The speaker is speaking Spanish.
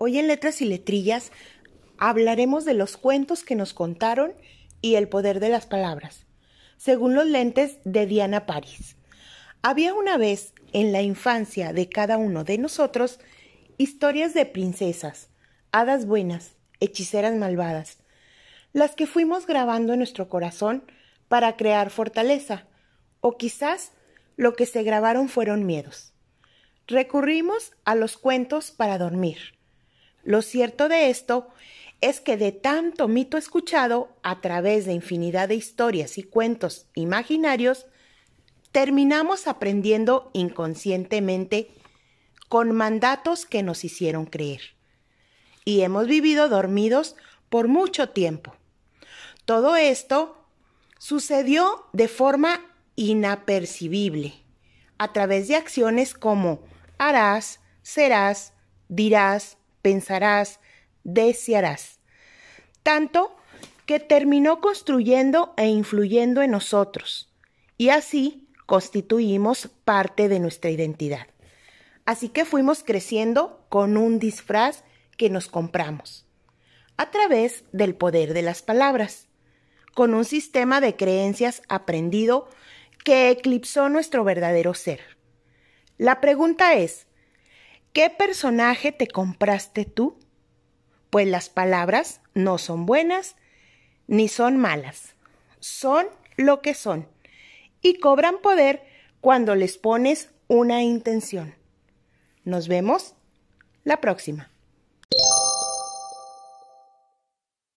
Hoy en Letras y Letrillas hablaremos de los cuentos que nos contaron y el poder de las palabras, según los lentes de Diana Paris. Había una vez en la infancia de cada uno de nosotros historias de princesas, hadas buenas, hechiceras malvadas, las que fuimos grabando en nuestro corazón para crear fortaleza, o quizás lo que se grabaron fueron miedos. Recurrimos a los cuentos para dormir lo cierto de esto es que de tanto mito escuchado a través de infinidad de historias y cuentos imaginarios, terminamos aprendiendo inconscientemente con mandatos que nos hicieron creer. Y hemos vivido dormidos por mucho tiempo. Todo esto sucedió de forma inapercibible, a través de acciones como harás, serás, dirás, pensarás, desearás. Tanto que terminó construyendo e influyendo en nosotros, y así constituimos parte de nuestra identidad. Así que fuimos creciendo con un disfraz que nos compramos, a través del poder de las palabras, con un sistema de creencias aprendido que eclipsó nuestro verdadero ser. La pregunta es, ¿Qué personaje te compraste tú? Pues las palabras no son buenas ni son malas. Son lo que son y cobran poder cuando les pones una intención. Nos vemos la próxima.